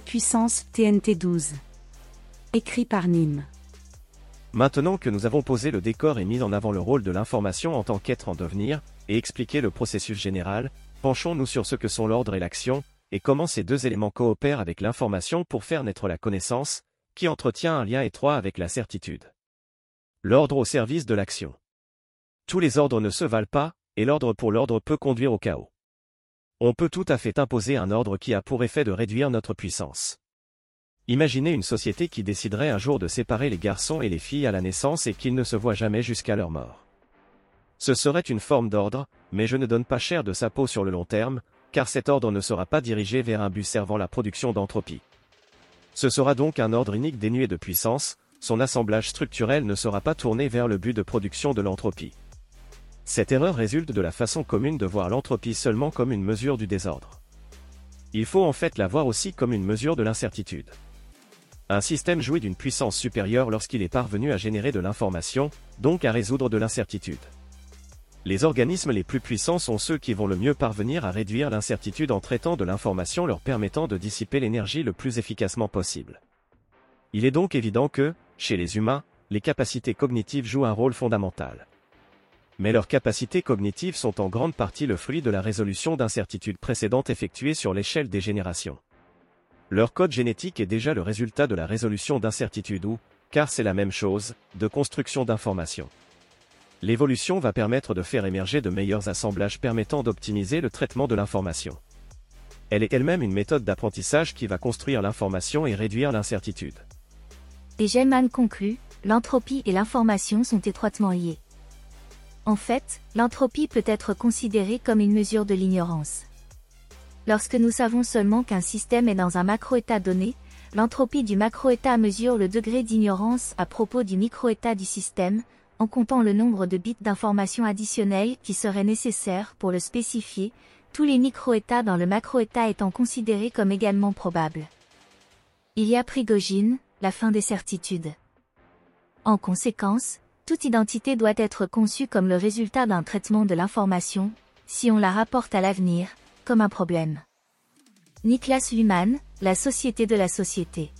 Puissance, TNT 12. Écrit par Nîmes. Maintenant que nous avons posé le décor et mis en avant le rôle de l'information en tant qu'être en devenir, et expliqué le processus général, penchons-nous sur ce que sont l'ordre et l'action, et comment ces deux éléments coopèrent avec l'information pour faire naître la connaissance, qui entretient un lien étroit avec la certitude. L'ordre au service de l'action. Tous les ordres ne se valent pas, et l'ordre pour l'ordre peut conduire au chaos. On peut tout à fait imposer un ordre qui a pour effet de réduire notre puissance. Imaginez une société qui déciderait un jour de séparer les garçons et les filles à la naissance et qu'ils ne se voient jamais jusqu'à leur mort. Ce serait une forme d'ordre, mais je ne donne pas cher de sa peau sur le long terme, car cet ordre ne sera pas dirigé vers un but servant la production d'entropie. Ce sera donc un ordre unique dénué de puissance, son assemblage structurel ne sera pas tourné vers le but de production de l'entropie. Cette erreur résulte de la façon commune de voir l'entropie seulement comme une mesure du désordre. Il faut en fait la voir aussi comme une mesure de l'incertitude. Un système jouit d'une puissance supérieure lorsqu'il est parvenu à générer de l'information, donc à résoudre de l'incertitude. Les organismes les plus puissants sont ceux qui vont le mieux parvenir à réduire l'incertitude en traitant de l'information leur permettant de dissiper l'énergie le plus efficacement possible. Il est donc évident que, chez les humains, les capacités cognitives jouent un rôle fondamental mais leurs capacités cognitives sont en grande partie le fruit de la résolution d'incertitudes précédentes effectuées sur l'échelle des générations. Leur code génétique est déjà le résultat de la résolution d'incertitudes ou, car c'est la même chose, de construction d'informations. L'évolution va permettre de faire émerger de meilleurs assemblages permettant d'optimiser le traitement de l'information. Elle est elle-même une méthode d'apprentissage qui va construire l'information et réduire l'incertitude. Et Gaiman conclut, l'entropie et l'information sont étroitement liées. En fait, l'entropie peut être considérée comme une mesure de l'ignorance. Lorsque nous savons seulement qu'un système est dans un macro-état donné, l'entropie du macro-état mesure le degré d'ignorance à propos du micro-état du système, en comptant le nombre de bits d'information additionnels qui seraient nécessaires pour le spécifier, tous les micro-états dans le macro-état étant considérés comme également probables. Il y a Prigogine, la fin des certitudes. En conséquence, toute identité doit être conçue comme le résultat d'un traitement de l'information, si on la rapporte à l'avenir, comme un problème. Niklas Luhmann, La société de la société.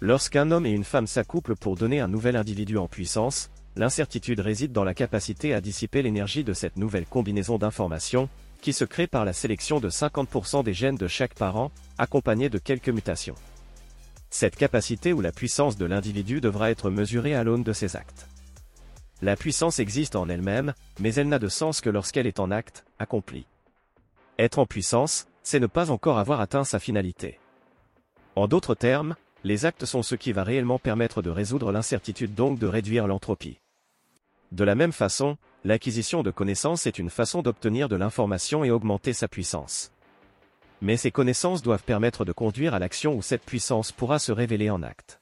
Lorsqu'un homme et une femme s'accouplent pour donner un nouvel individu en puissance, l'incertitude réside dans la capacité à dissiper l'énergie de cette nouvelle combinaison d'informations, qui se crée par la sélection de 50% des gènes de chaque parent, accompagnée de quelques mutations. Cette capacité ou la puissance de l'individu devra être mesurée à l'aune de ses actes. La puissance existe en elle-même, mais elle n'a de sens que lorsqu'elle est en acte, accomplie. Être en puissance, c'est ne pas encore avoir atteint sa finalité. En d'autres termes, les actes sont ce qui va réellement permettre de résoudre l'incertitude donc de réduire l'entropie. De la même façon, l'acquisition de connaissances est une façon d'obtenir de l'information et augmenter sa puissance. Mais ces connaissances doivent permettre de conduire à l'action où cette puissance pourra se révéler en acte.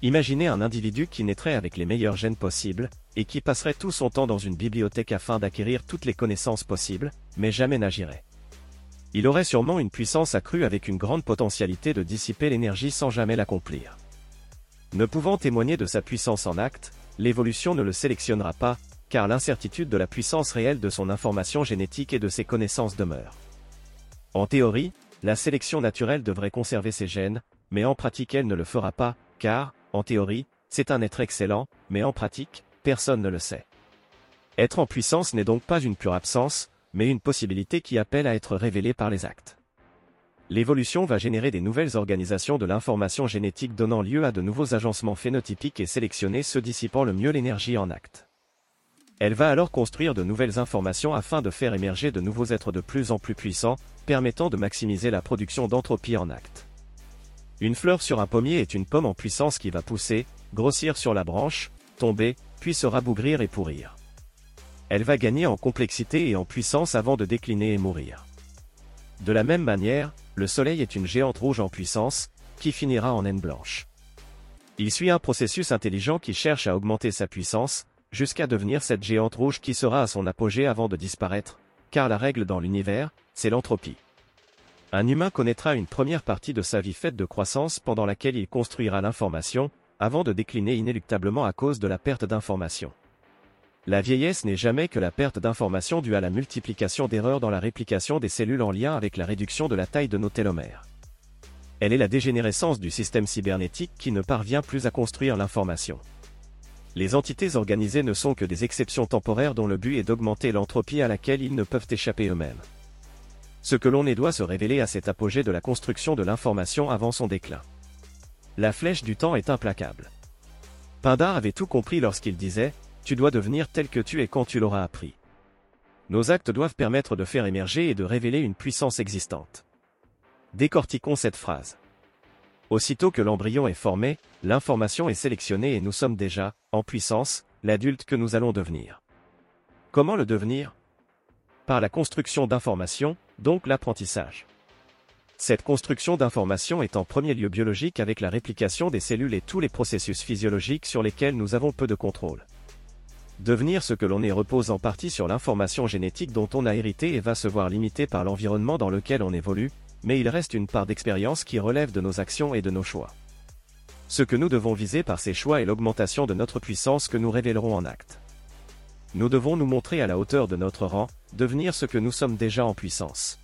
Imaginez un individu qui naîtrait avec les meilleurs gènes possibles, et qui passerait tout son temps dans une bibliothèque afin d'acquérir toutes les connaissances possibles, mais jamais n'agirait. Il aurait sûrement une puissance accrue avec une grande potentialité de dissiper l'énergie sans jamais l'accomplir. Ne pouvant témoigner de sa puissance en acte, l'évolution ne le sélectionnera pas, car l'incertitude de la puissance réelle de son information génétique et de ses connaissances demeure. En théorie, la sélection naturelle devrait conserver ses gènes, mais en pratique elle ne le fera pas, car, en théorie, c'est un être excellent, mais en pratique, personne ne le sait. Être en puissance n'est donc pas une pure absence, mais une possibilité qui appelle à être révélée par les actes. L'évolution va générer des nouvelles organisations de l'information génétique donnant lieu à de nouveaux agencements phénotypiques et sélectionner ceux dissipant le mieux l'énergie en acte. Elle va alors construire de nouvelles informations afin de faire émerger de nouveaux êtres de plus en plus puissants, permettant de maximiser la production d'entropie en acte. Une fleur sur un pommier est une pomme en puissance qui va pousser, grossir sur la branche, tomber, puis se rabougrir et pourrir. Elle va gagner en complexité et en puissance avant de décliner et mourir. De la même manière, le Soleil est une géante rouge en puissance, qui finira en naine blanche. Il suit un processus intelligent qui cherche à augmenter sa puissance, jusqu'à devenir cette géante rouge qui sera à son apogée avant de disparaître, car la règle dans l'univers, c'est l'entropie. Un humain connaîtra une première partie de sa vie faite de croissance pendant laquelle il construira l'information, avant de décliner inéluctablement à cause de la perte d'information. La vieillesse n'est jamais que la perte d'information due à la multiplication d'erreurs dans la réplication des cellules en lien avec la réduction de la taille de nos télomères. elle est la dégénérescence du système cybernétique qui ne parvient plus à construire l'information. Les entités organisées ne sont que des exceptions temporaires dont le but est d'augmenter l'entropie à laquelle ils ne peuvent échapper eux-mêmes. Ce que l'on est doit se révéler à cet apogée de la construction de l'information avant son déclin. La flèche du temps est implacable. Pindar avait tout compris lorsqu'il disait Tu dois devenir tel que tu es quand tu l'auras appris. Nos actes doivent permettre de faire émerger et de révéler une puissance existante. Décortiquons cette phrase. Aussitôt que l'embryon est formé, l'information est sélectionnée et nous sommes déjà, en puissance, l'adulte que nous allons devenir. Comment le devenir? Par la construction d'informations, donc l'apprentissage. Cette construction d'informations est en premier lieu biologique avec la réplication des cellules et tous les processus physiologiques sur lesquels nous avons peu de contrôle. Devenir ce que l'on est repose en partie sur l'information génétique dont on a hérité et va se voir limité par l'environnement dans lequel on évolue, mais il reste une part d'expérience qui relève de nos actions et de nos choix. Ce que nous devons viser par ces choix est l'augmentation de notre puissance que nous révélerons en acte. Nous devons nous montrer à la hauteur de notre rang, devenir ce que nous sommes déjà en puissance.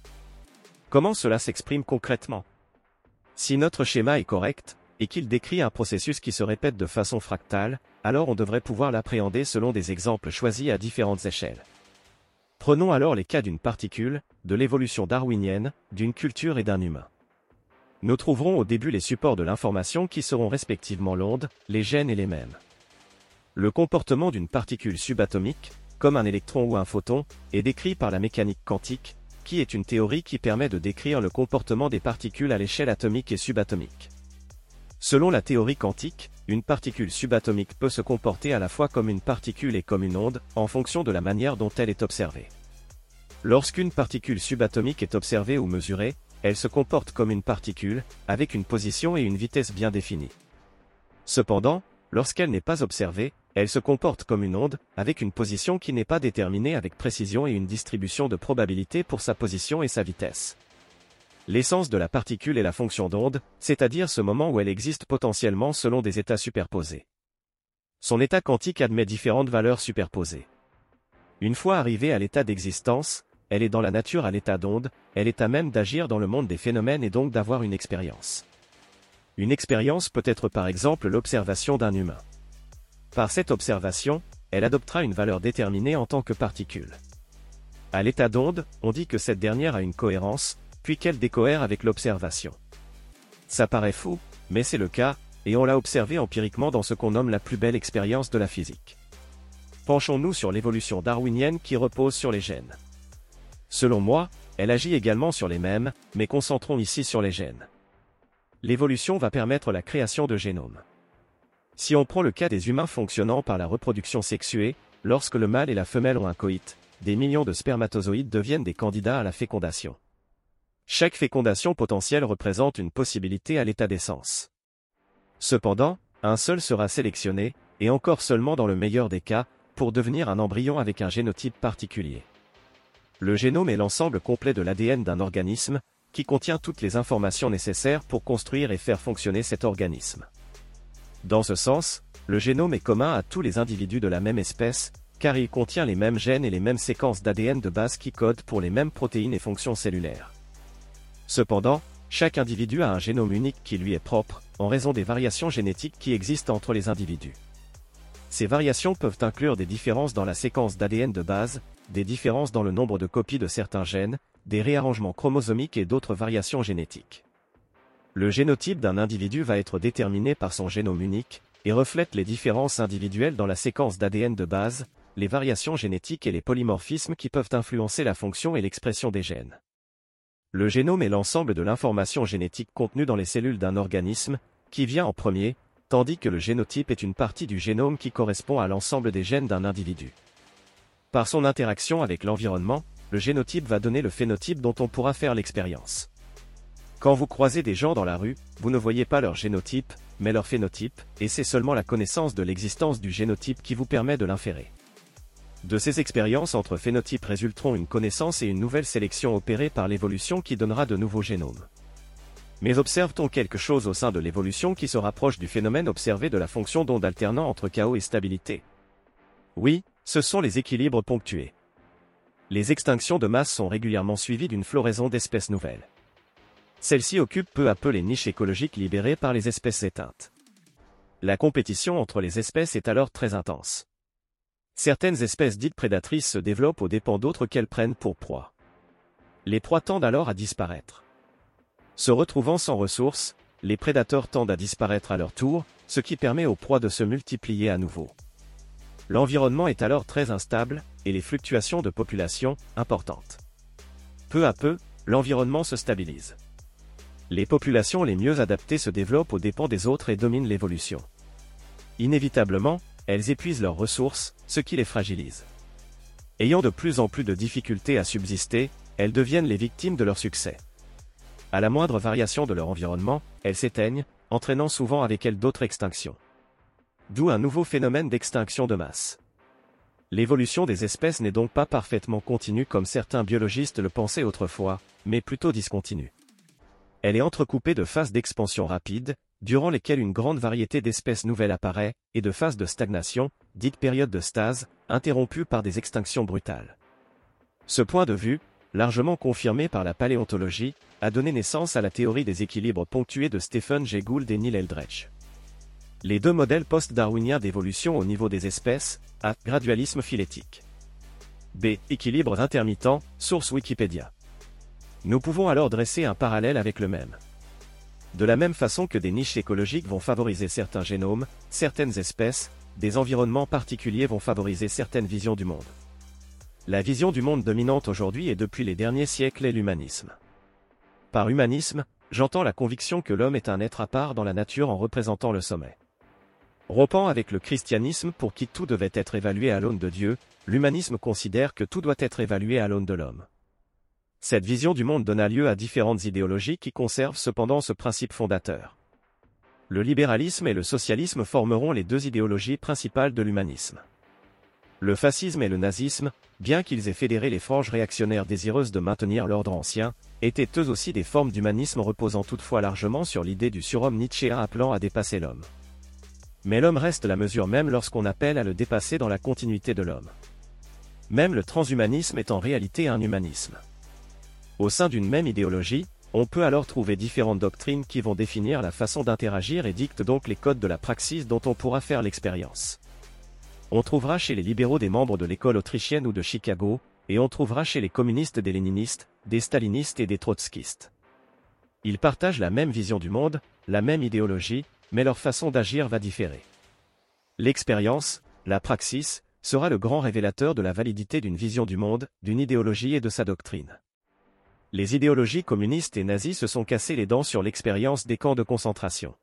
Comment cela s'exprime concrètement? Si notre schéma est correct, et qu'il décrit un processus qui se répète de façon fractale, alors on devrait pouvoir l'appréhender selon des exemples choisis à différentes échelles. Prenons alors les cas d'une particule, de l'évolution darwinienne, d'une culture et d'un humain. Nous trouverons au début les supports de l'information qui seront respectivement l'onde, les gènes et les mêmes. Le comportement d'une particule subatomique, comme un électron ou un photon, est décrit par la mécanique quantique, qui est une théorie qui permet de décrire le comportement des particules à l'échelle atomique et subatomique. Selon la théorie quantique, une particule subatomique peut se comporter à la fois comme une particule et comme une onde, en fonction de la manière dont elle est observée. Lorsqu'une particule subatomique est observée ou mesurée, elle se comporte comme une particule, avec une position et une vitesse bien définies. Cependant, lorsqu'elle n'est pas observée, elle se comporte comme une onde, avec une position qui n'est pas déterminée avec précision et une distribution de probabilité pour sa position et sa vitesse. L'essence de la particule est la fonction d'onde, c'est-à-dire ce moment où elle existe potentiellement selon des états superposés. Son état quantique admet différentes valeurs superposées. Une fois arrivée à l'état d'existence, elle est dans la nature à l'état d'onde, elle est à même d'agir dans le monde des phénomènes et donc d'avoir une expérience. Une expérience peut être par exemple l'observation d'un humain. Par cette observation, elle adoptera une valeur déterminée en tant que particule. À l'état d'onde, on dit que cette dernière a une cohérence, puis qu'elle décohère avec l'observation. Ça paraît fou, mais c'est le cas, et on l'a observé empiriquement dans ce qu'on nomme la plus belle expérience de la physique. Penchons-nous sur l'évolution darwinienne qui repose sur les gènes. Selon moi, elle agit également sur les mêmes, mais concentrons ici sur les gènes. L'évolution va permettre la création de génomes. Si on prend le cas des humains fonctionnant par la reproduction sexuée, lorsque le mâle et la femelle ont un coït, des millions de spermatozoïdes deviennent des candidats à la fécondation. Chaque fécondation potentielle représente une possibilité à l'état d'essence. Cependant, un seul sera sélectionné, et encore seulement dans le meilleur des cas, pour devenir un embryon avec un génotype particulier. Le génome est l'ensemble complet de l'ADN d'un organisme, qui contient toutes les informations nécessaires pour construire et faire fonctionner cet organisme. Dans ce sens, le génome est commun à tous les individus de la même espèce, car il contient les mêmes gènes et les mêmes séquences d'ADN de base qui codent pour les mêmes protéines et fonctions cellulaires. Cependant, chaque individu a un génome unique qui lui est propre, en raison des variations génétiques qui existent entre les individus. Ces variations peuvent inclure des différences dans la séquence d'ADN de base, des différences dans le nombre de copies de certains gènes, des réarrangements chromosomiques et d'autres variations génétiques. Le génotype d'un individu va être déterminé par son génome unique, et reflète les différences individuelles dans la séquence d'ADN de base, les variations génétiques et les polymorphismes qui peuvent influencer la fonction et l'expression des gènes. Le génome est l'ensemble de l'information génétique contenue dans les cellules d'un organisme, qui vient en premier, tandis que le génotype est une partie du génome qui correspond à l'ensemble des gènes d'un individu. Par son interaction avec l'environnement, le génotype va donner le phénotype dont on pourra faire l'expérience. Quand vous croisez des gens dans la rue, vous ne voyez pas leur génotype, mais leur phénotype, et c'est seulement la connaissance de l'existence du génotype qui vous permet de l'inférer. De ces expériences entre phénotypes résulteront une connaissance et une nouvelle sélection opérée par l'évolution qui donnera de nouveaux génomes. Mais observe-t-on quelque chose au sein de l'évolution qui se rapproche du phénomène observé de la fonction d'onde alternant entre chaos et stabilité? Oui, ce sont les équilibres ponctués. Les extinctions de masse sont régulièrement suivies d'une floraison d'espèces nouvelles. Celle-ci occupe peu à peu les niches écologiques libérées par les espèces éteintes. La compétition entre les espèces est alors très intense. Certaines espèces dites prédatrices se développent aux dépens d'autres qu'elles prennent pour proie. Les proies tendent alors à disparaître. Se retrouvant sans ressources, les prédateurs tendent à disparaître à leur tour, ce qui permet aux proies de se multiplier à nouveau. L'environnement est alors très instable, et les fluctuations de population, importantes. Peu à peu, l'environnement se stabilise. Les populations les mieux adaptées se développent aux dépens des autres et dominent l'évolution. Inévitablement, elles épuisent leurs ressources, ce qui les fragilise. Ayant de plus en plus de difficultés à subsister, elles deviennent les victimes de leur succès. À la moindre variation de leur environnement, elles s'éteignent, entraînant souvent avec elles d'autres extinctions. D'où un nouveau phénomène d'extinction de masse. L'évolution des espèces n'est donc pas parfaitement continue comme certains biologistes le pensaient autrefois, mais plutôt discontinue. Elle est entrecoupée de phases d'expansion rapide, durant lesquelles une grande variété d'espèces nouvelles apparaît, et de phases de stagnation, dites périodes de stase, interrompues par des extinctions brutales. Ce point de vue, largement confirmé par la paléontologie, a donné naissance à la théorie des équilibres ponctués de Stephen Jay Gould et Neil Eldredge. Les deux modèles post-darwiniens d'évolution au niveau des espèces, A. Gradualisme phylétique. B. Équilibres intermittents, source Wikipédia. Nous pouvons alors dresser un parallèle avec le même. De la même façon que des niches écologiques vont favoriser certains génomes, certaines espèces, des environnements particuliers vont favoriser certaines visions du monde. La vision du monde dominante aujourd'hui et depuis les derniers siècles est l'humanisme. Par humanisme, j'entends la conviction que l'homme est un être à part dans la nature en représentant le sommet. Rompant avec le christianisme pour qui tout devait être évalué à l'aune de Dieu, l'humanisme considère que tout doit être évalué à l'aune de l'homme. Cette vision du monde donna lieu à différentes idéologies qui conservent cependant ce principe fondateur. Le libéralisme et le socialisme formeront les deux idéologies principales de l'humanisme. Le fascisme et le nazisme, bien qu'ils aient fédéré les franges réactionnaires désireuses de maintenir l'ordre ancien, étaient eux aussi des formes d'humanisme reposant toutefois largement sur l'idée du surhomme nietzschéen appelant à dépasser l'homme. Mais l'homme reste la mesure même lorsqu'on appelle à le dépasser dans la continuité de l'homme. Même le transhumanisme est en réalité un humanisme. Au sein d'une même idéologie, on peut alors trouver différentes doctrines qui vont définir la façon d'interagir et dictent donc les codes de la praxis dont on pourra faire l'expérience. On trouvera chez les libéraux des membres de l'école autrichienne ou de Chicago, et on trouvera chez les communistes des léninistes, des stalinistes et des trotskistes. Ils partagent la même vision du monde, la même idéologie, mais leur façon d'agir va différer. L'expérience, la praxis, sera le grand révélateur de la validité d'une vision du monde, d'une idéologie et de sa doctrine. Les idéologies communistes et nazies se sont cassées les dents sur l'expérience des camps de concentration.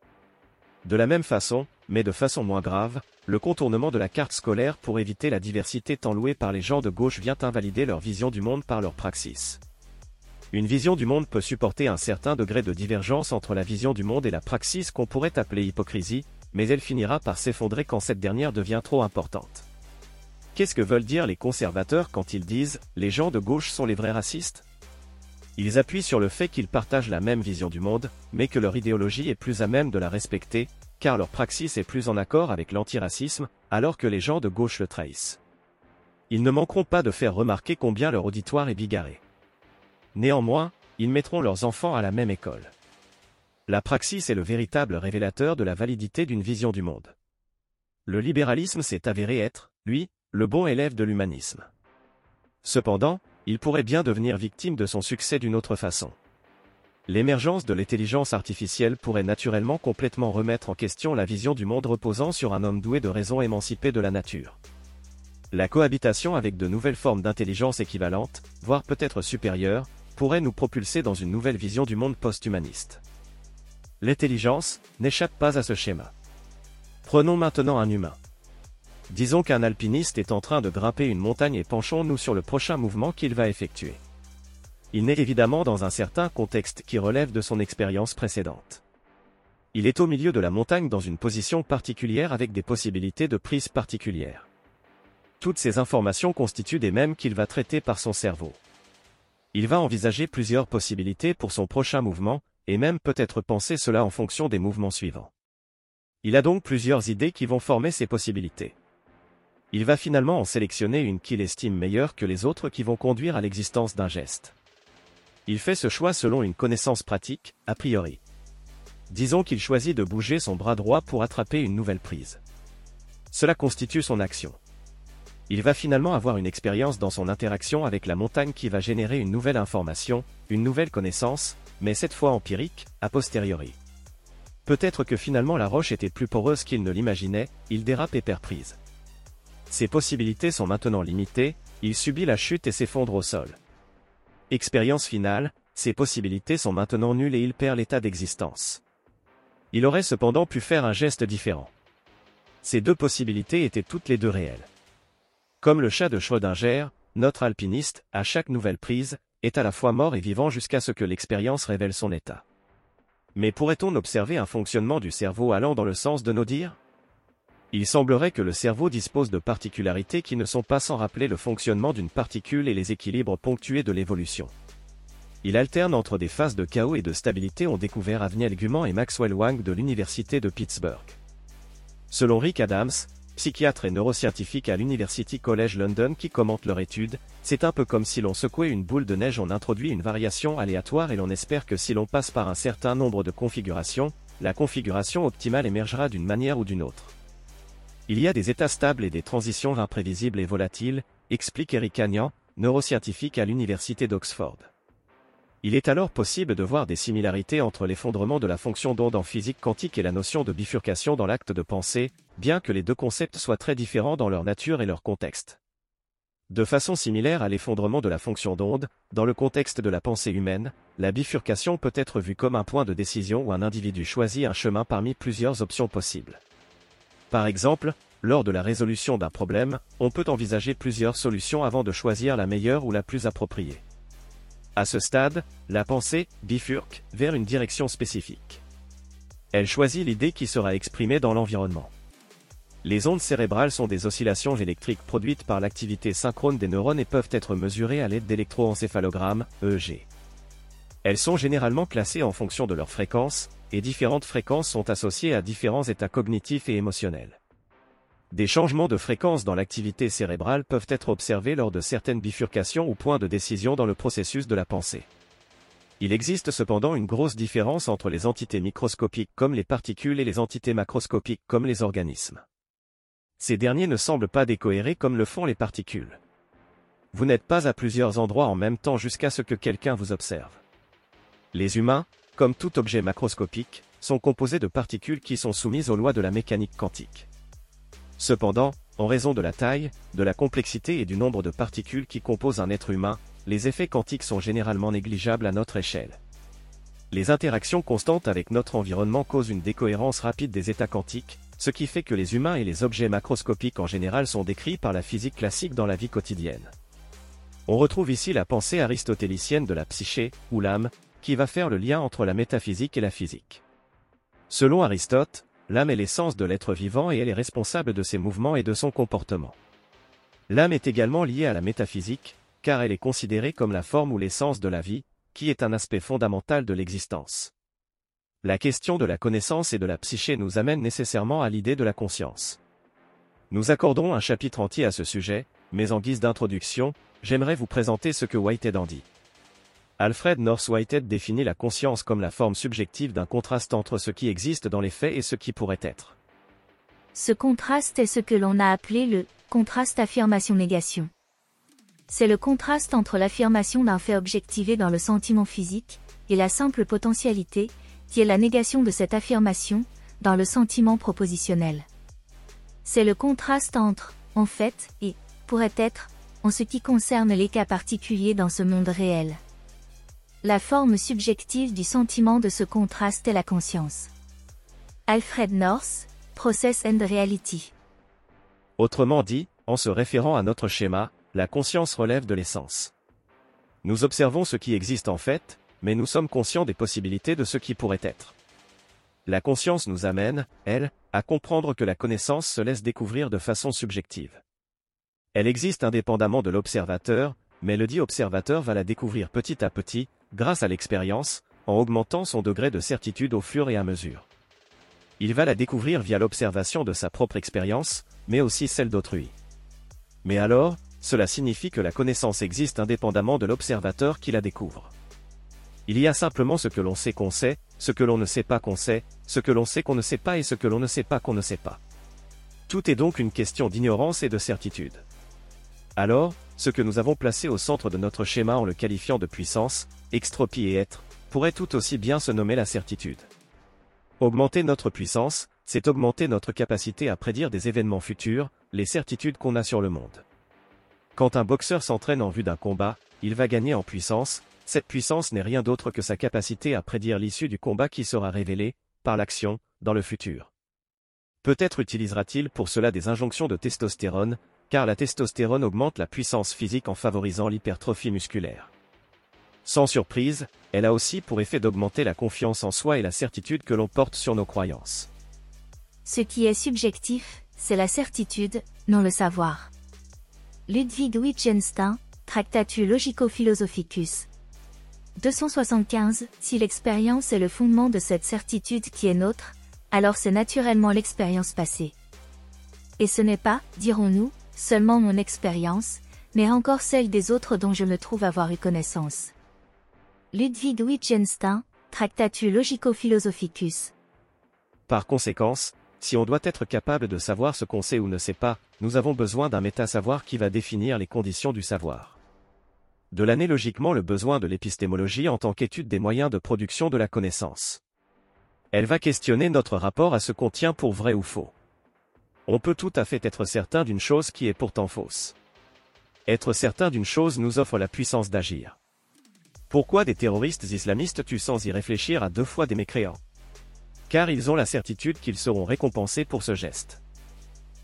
De la même façon, mais de façon moins grave, le contournement de la carte scolaire pour éviter la diversité tant louée par les gens de gauche vient invalider leur vision du monde par leur praxis. Une vision du monde peut supporter un certain degré de divergence entre la vision du monde et la praxis qu'on pourrait appeler hypocrisie, mais elle finira par s'effondrer quand cette dernière devient trop importante. Qu'est-ce que veulent dire les conservateurs quand ils disent ⁇ les gens de gauche sont les vrais racistes ?⁇ Ils appuient sur le fait qu'ils partagent la même vision du monde, mais que leur idéologie est plus à même de la respecter, car leur praxis est plus en accord avec l'antiracisme, alors que les gens de gauche le trahissent. Ils ne manqueront pas de faire remarquer combien leur auditoire est bigarré. Néanmoins, ils mettront leurs enfants à la même école. La praxis est le véritable révélateur de la validité d'une vision du monde. Le libéralisme s'est avéré être, lui, le bon élève de l'humanisme. Cependant, il pourrait bien devenir victime de son succès d'une autre façon. L'émergence de l'intelligence artificielle pourrait naturellement complètement remettre en question la vision du monde reposant sur un homme doué de raison émancipé de la nature. La cohabitation avec de nouvelles formes d'intelligence équivalentes, voire peut-être supérieures, pourrait nous propulser dans une nouvelle vision du monde post-humaniste. L'intelligence n'échappe pas à ce schéma. Prenons maintenant un humain. Disons qu'un alpiniste est en train de grimper une montagne et penchons-nous sur le prochain mouvement qu'il va effectuer. Il n'est évidemment dans un certain contexte qui relève de son expérience précédente. Il est au milieu de la montagne dans une position particulière avec des possibilités de prise particulières. Toutes ces informations constituent des mêmes qu'il va traiter par son cerveau. Il va envisager plusieurs possibilités pour son prochain mouvement, et même peut-être penser cela en fonction des mouvements suivants. Il a donc plusieurs idées qui vont former ces possibilités. Il va finalement en sélectionner une qu'il estime meilleure que les autres qui vont conduire à l'existence d'un geste. Il fait ce choix selon une connaissance pratique, a priori. Disons qu'il choisit de bouger son bras droit pour attraper une nouvelle prise. Cela constitue son action. Il va finalement avoir une expérience dans son interaction avec la montagne qui va générer une nouvelle information, une nouvelle connaissance, mais cette fois empirique, a posteriori. Peut-être que finalement la roche était plus poreuse qu'il ne l'imaginait, il dérape et perd prise. Ses possibilités sont maintenant limitées, il subit la chute et s'effondre au sol. Expérience finale, ses possibilités sont maintenant nulles et il perd l'état d'existence. Il aurait cependant pu faire un geste différent. Ces deux possibilités étaient toutes les deux réelles. Comme le chat de Schrödinger, notre alpiniste, à chaque nouvelle prise, est à la fois mort et vivant jusqu'à ce que l'expérience révèle son état. Mais pourrait-on observer un fonctionnement du cerveau allant dans le sens de nos dires? Il semblerait que le cerveau dispose de particularités qui ne sont pas sans rappeler le fonctionnement d'une particule et les équilibres ponctués de l'évolution. Il alterne entre des phases de chaos et de stabilité ont découvert Avniel Guman et Maxwell Wang de l'Université de Pittsburgh. Selon Rick Adams, psychiatre et neuroscientifique à l'University College London qui commente leur étude, c'est un peu comme si l'on secouait une boule de neige on introduit une variation aléatoire et l'on espère que si l'on passe par un certain nombre de configurations, la configuration optimale émergera d'une manière ou d'une autre. Il y a des états stables et des transitions imprévisibles et volatiles, explique Eric Agnan, neuroscientifique à l'Université d'Oxford. Il est alors possible de voir des similarités entre l'effondrement de la fonction d'onde en physique quantique et la notion de bifurcation dans l'acte de pensée, bien que les deux concepts soient très différents dans leur nature et leur contexte. De façon similaire à l'effondrement de la fonction d'onde, dans le contexte de la pensée humaine, la bifurcation peut être vue comme un point de décision où un individu choisit un chemin parmi plusieurs options possibles. Par exemple, lors de la résolution d'un problème, on peut envisager plusieurs solutions avant de choisir la meilleure ou la plus appropriée. À ce stade, la pensée bifurque vers une direction spécifique. Elle choisit l'idée qui sera exprimée dans l'environnement. Les ondes cérébrales sont des oscillations électriques produites par l'activité synchrone des neurones et peuvent être mesurées à l'aide d'électroencéphalogrammes, EEG. Elles sont généralement classées en fonction de leur fréquence, et différentes fréquences sont associées à différents états cognitifs et émotionnels. Des changements de fréquence dans l'activité cérébrale peuvent être observés lors de certaines bifurcations ou points de décision dans le processus de la pensée. Il existe cependant une grosse différence entre les entités microscopiques comme les particules et les entités macroscopiques comme les organismes. Ces derniers ne semblent pas décohérés comme le font les particules. Vous n'êtes pas à plusieurs endroits en même temps jusqu'à ce que quelqu'un vous observe. Les humains, comme tout objet macroscopique, sont composés de particules qui sont soumises aux lois de la mécanique quantique. Cependant, en raison de la taille, de la complexité et du nombre de particules qui composent un être humain, les effets quantiques sont généralement négligeables à notre échelle. Les interactions constantes avec notre environnement causent une décohérence rapide des états quantiques, ce qui fait que les humains et les objets macroscopiques en général sont décrits par la physique classique dans la vie quotidienne. On retrouve ici la pensée aristotélicienne de la psyché, ou l'âme, qui va faire le lien entre la métaphysique et la physique. Selon Aristote, L'âme est l'essence de l'être vivant et elle est responsable de ses mouvements et de son comportement. L'âme est également liée à la métaphysique, car elle est considérée comme la forme ou l'essence de la vie, qui est un aspect fondamental de l'existence. La question de la connaissance et de la psyché nous amène nécessairement à l'idée de la conscience. Nous accorderons un chapitre entier à ce sujet, mais en guise d'introduction, j'aimerais vous présenter ce que Whitehead en dit. Alfred North Whitehead définit la conscience comme la forme subjective d'un contraste entre ce qui existe dans les faits et ce qui pourrait être. Ce contraste est ce que l'on a appelé le contraste affirmation-négation. C'est le contraste entre l'affirmation d'un fait objectivé dans le sentiment physique et la simple potentialité, qui est la négation de cette affirmation, dans le sentiment propositionnel. C'est le contraste entre en fait et pourrait être en ce qui concerne les cas particuliers dans ce monde réel. La forme subjective du sentiment de ce contraste est la conscience. Alfred North, Process and Reality. Autrement dit, en se référant à notre schéma, la conscience relève de l'essence. Nous observons ce qui existe en fait, mais nous sommes conscients des possibilités de ce qui pourrait être. La conscience nous amène, elle, à comprendre que la connaissance se laisse découvrir de façon subjective. Elle existe indépendamment de l'observateur, mais le dit observateur va la découvrir petit à petit, grâce à l'expérience, en augmentant son degré de certitude au fur et à mesure. Il va la découvrir via l'observation de sa propre expérience, mais aussi celle d'autrui. Mais alors, cela signifie que la connaissance existe indépendamment de l'observateur qui la découvre. Il y a simplement ce que l'on sait qu'on sait, ce que l'on ne sait pas qu'on sait, ce que l'on sait qu'on ne sait pas et ce que l'on ne sait pas qu'on ne sait pas. Tout est donc une question d'ignorance et de certitude. Alors, ce que nous avons placé au centre de notre schéma en le qualifiant de puissance, extropie et être, pourrait tout aussi bien se nommer la certitude. Augmenter notre puissance, c'est augmenter notre capacité à prédire des événements futurs, les certitudes qu'on a sur le monde. Quand un boxeur s'entraîne en vue d'un combat, il va gagner en puissance, cette puissance n'est rien d'autre que sa capacité à prédire l'issue du combat qui sera révélée, par l'action, dans le futur. Peut-être utilisera-t-il pour cela des injonctions de testostérone, car la testostérone augmente la puissance physique en favorisant l'hypertrophie musculaire. Sans surprise, elle a aussi pour effet d'augmenter la confiance en soi et la certitude que l'on porte sur nos croyances. Ce qui est subjectif, c'est la certitude, non le savoir. Ludwig Wittgenstein, Tractatus Logico-Philosophicus. 275. Si l'expérience est le fondement de cette certitude qui est nôtre, alors c'est naturellement l'expérience passée. Et ce n'est pas, dirons-nous, seulement mon expérience, mais encore celle des autres dont je me trouve avoir eu connaissance. Ludwig Wittgenstein, Tractatus Logico-Philosophicus. Par conséquence, si on doit être capable de savoir ce qu'on sait ou ne sait pas, nous avons besoin d'un méta-savoir qui va définir les conditions du savoir. De l'année logiquement le besoin de l'épistémologie en tant qu'étude des moyens de production de la connaissance. Elle va questionner notre rapport à ce qu'on tient pour vrai ou faux. On peut tout à fait être certain d'une chose qui est pourtant fausse. Être certain d'une chose nous offre la puissance d'agir. Pourquoi des terroristes islamistes tuent sans y réfléchir à deux fois des mécréants? Car ils ont la certitude qu'ils seront récompensés pour ce geste.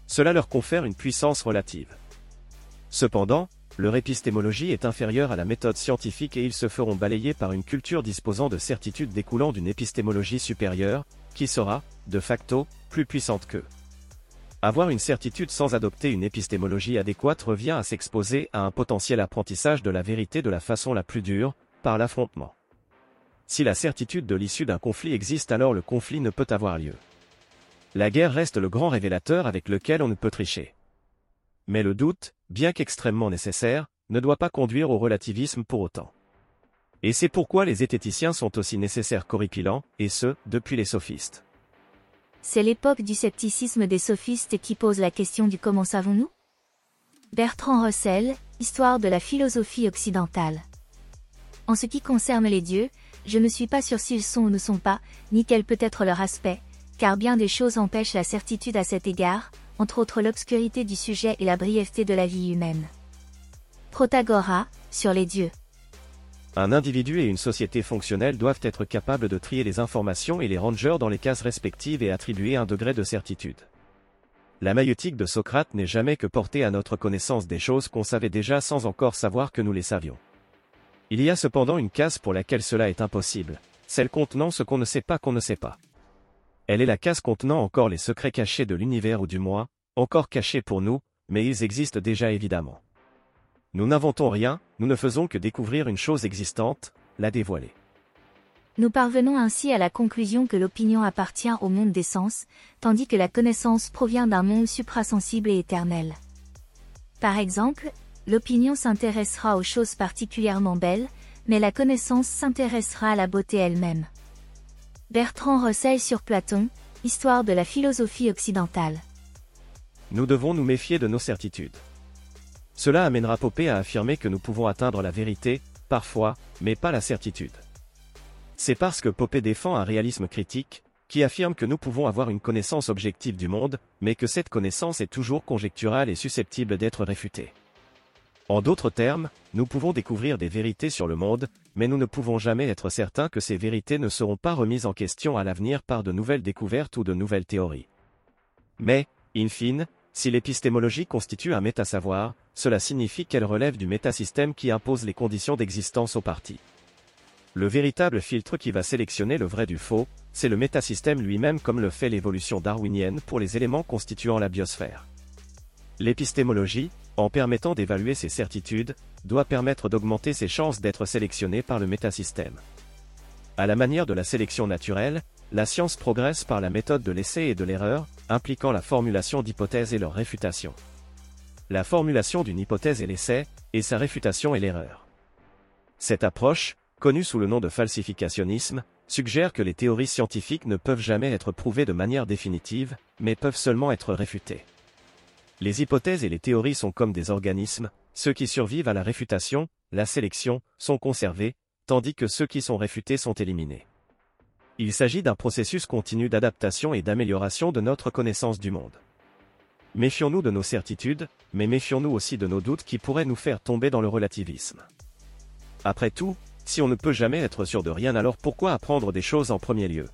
Cela leur confère une puissance relative. Cependant, leur épistémologie est inférieure à la méthode scientifique et ils se feront balayer par une culture disposant de certitudes découlant d'une épistémologie supérieure, qui sera, de facto, plus puissante qu'eux. Avoir une certitude sans adopter une épistémologie adéquate revient à s'exposer à un potentiel apprentissage de la vérité de la façon la plus dure, par l'affrontement. Si la certitude de l'issue d'un conflit existe alors le conflit ne peut avoir lieu. La guerre reste le grand révélateur avec lequel on ne peut tricher. Mais le doute, bien qu'extrêmement nécessaire, ne doit pas conduire au relativisme pour autant. Et c'est pourquoi les zététiciens sont aussi nécessaires qu'horripilants, et ce, depuis les sophistes. C'est l'époque du scepticisme des sophistes qui pose la question du comment savons-nous? Bertrand Russell, Histoire de la philosophie occidentale. En ce qui concerne les dieux, je ne suis pas sûr s'ils sont ou ne sont pas, ni quel peut être leur aspect, car bien des choses empêchent la certitude à cet égard, entre autres l'obscurité du sujet et la brièveté de la vie humaine. Protagora, sur les dieux. Un individu et une société fonctionnelle doivent être capables de trier les informations et les rangers dans les cases respectives et attribuer un degré de certitude. La maïeutique de Socrate n'est jamais que portée à notre connaissance des choses qu'on savait déjà sans encore savoir que nous les savions. Il y a cependant une case pour laquelle cela est impossible, celle contenant ce qu'on ne sait pas qu'on ne sait pas. Elle est la case contenant encore les secrets cachés de l'univers ou du moins, encore cachés pour nous, mais ils existent déjà évidemment. Nous n'inventons rien, nous ne faisons que découvrir une chose existante, la dévoiler. Nous parvenons ainsi à la conclusion que l'opinion appartient au monde des sens, tandis que la connaissance provient d'un monde suprasensible et éternel. Par exemple, l'opinion s'intéressera aux choses particulièrement belles, mais la connaissance s'intéressera à la beauté elle-même. Bertrand Russell sur Platon, Histoire de la philosophie occidentale. Nous devons nous méfier de nos certitudes. Cela amènera Popé à affirmer que nous pouvons atteindre la vérité, parfois, mais pas la certitude. C'est parce que Popé défend un réalisme critique, qui affirme que nous pouvons avoir une connaissance objective du monde, mais que cette connaissance est toujours conjecturale et susceptible d'être réfutée. En d'autres termes, nous pouvons découvrir des vérités sur le monde, mais nous ne pouvons jamais être certains que ces vérités ne seront pas remises en question à l'avenir par de nouvelles découvertes ou de nouvelles théories. Mais, in fine, si l'épistémologie constitue un métasavoir, cela signifie qu'elle relève du métasystème qui impose les conditions d'existence aux parties. Le véritable filtre qui va sélectionner le vrai du faux, c'est le métasystème lui-même comme le fait l'évolution darwinienne pour les éléments constituant la biosphère. L'épistémologie, en permettant d'évaluer ses certitudes, doit permettre d'augmenter ses chances d'être sélectionné par le métasystème. À la manière de la sélection naturelle, la science progresse par la méthode de l'essai et de l'erreur, impliquant la formulation d'hypothèses et leur réfutation. La formulation d'une hypothèse est l'essai, et sa réfutation est l'erreur. Cette approche, connu sous le nom de falsificationnisme, suggère que les théories scientifiques ne peuvent jamais être prouvées de manière définitive, mais peuvent seulement être réfutées. Les hypothèses et les théories sont comme des organismes, ceux qui survivent à la réfutation, la sélection, sont conservés, tandis que ceux qui sont réfutés sont éliminés. Il s'agit d'un processus continu d'adaptation et d'amélioration de notre connaissance du monde. Méfions-nous de nos certitudes, mais méfions-nous aussi de nos doutes qui pourraient nous faire tomber dans le relativisme. Après tout, si on ne peut jamais être sûr de rien alors pourquoi apprendre des choses en premier lieu?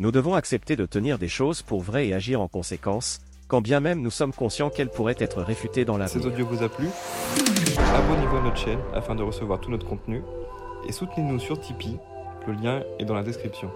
Nous devons accepter de tenir des choses pour vraies et agir en conséquence, quand bien même nous sommes conscients qu'elles pourraient être réfutées dans la plu? Abonnez-vous à notre chaîne afin de recevoir tout notre contenu et soutenez-nous sur Tipeee, le lien est dans la description.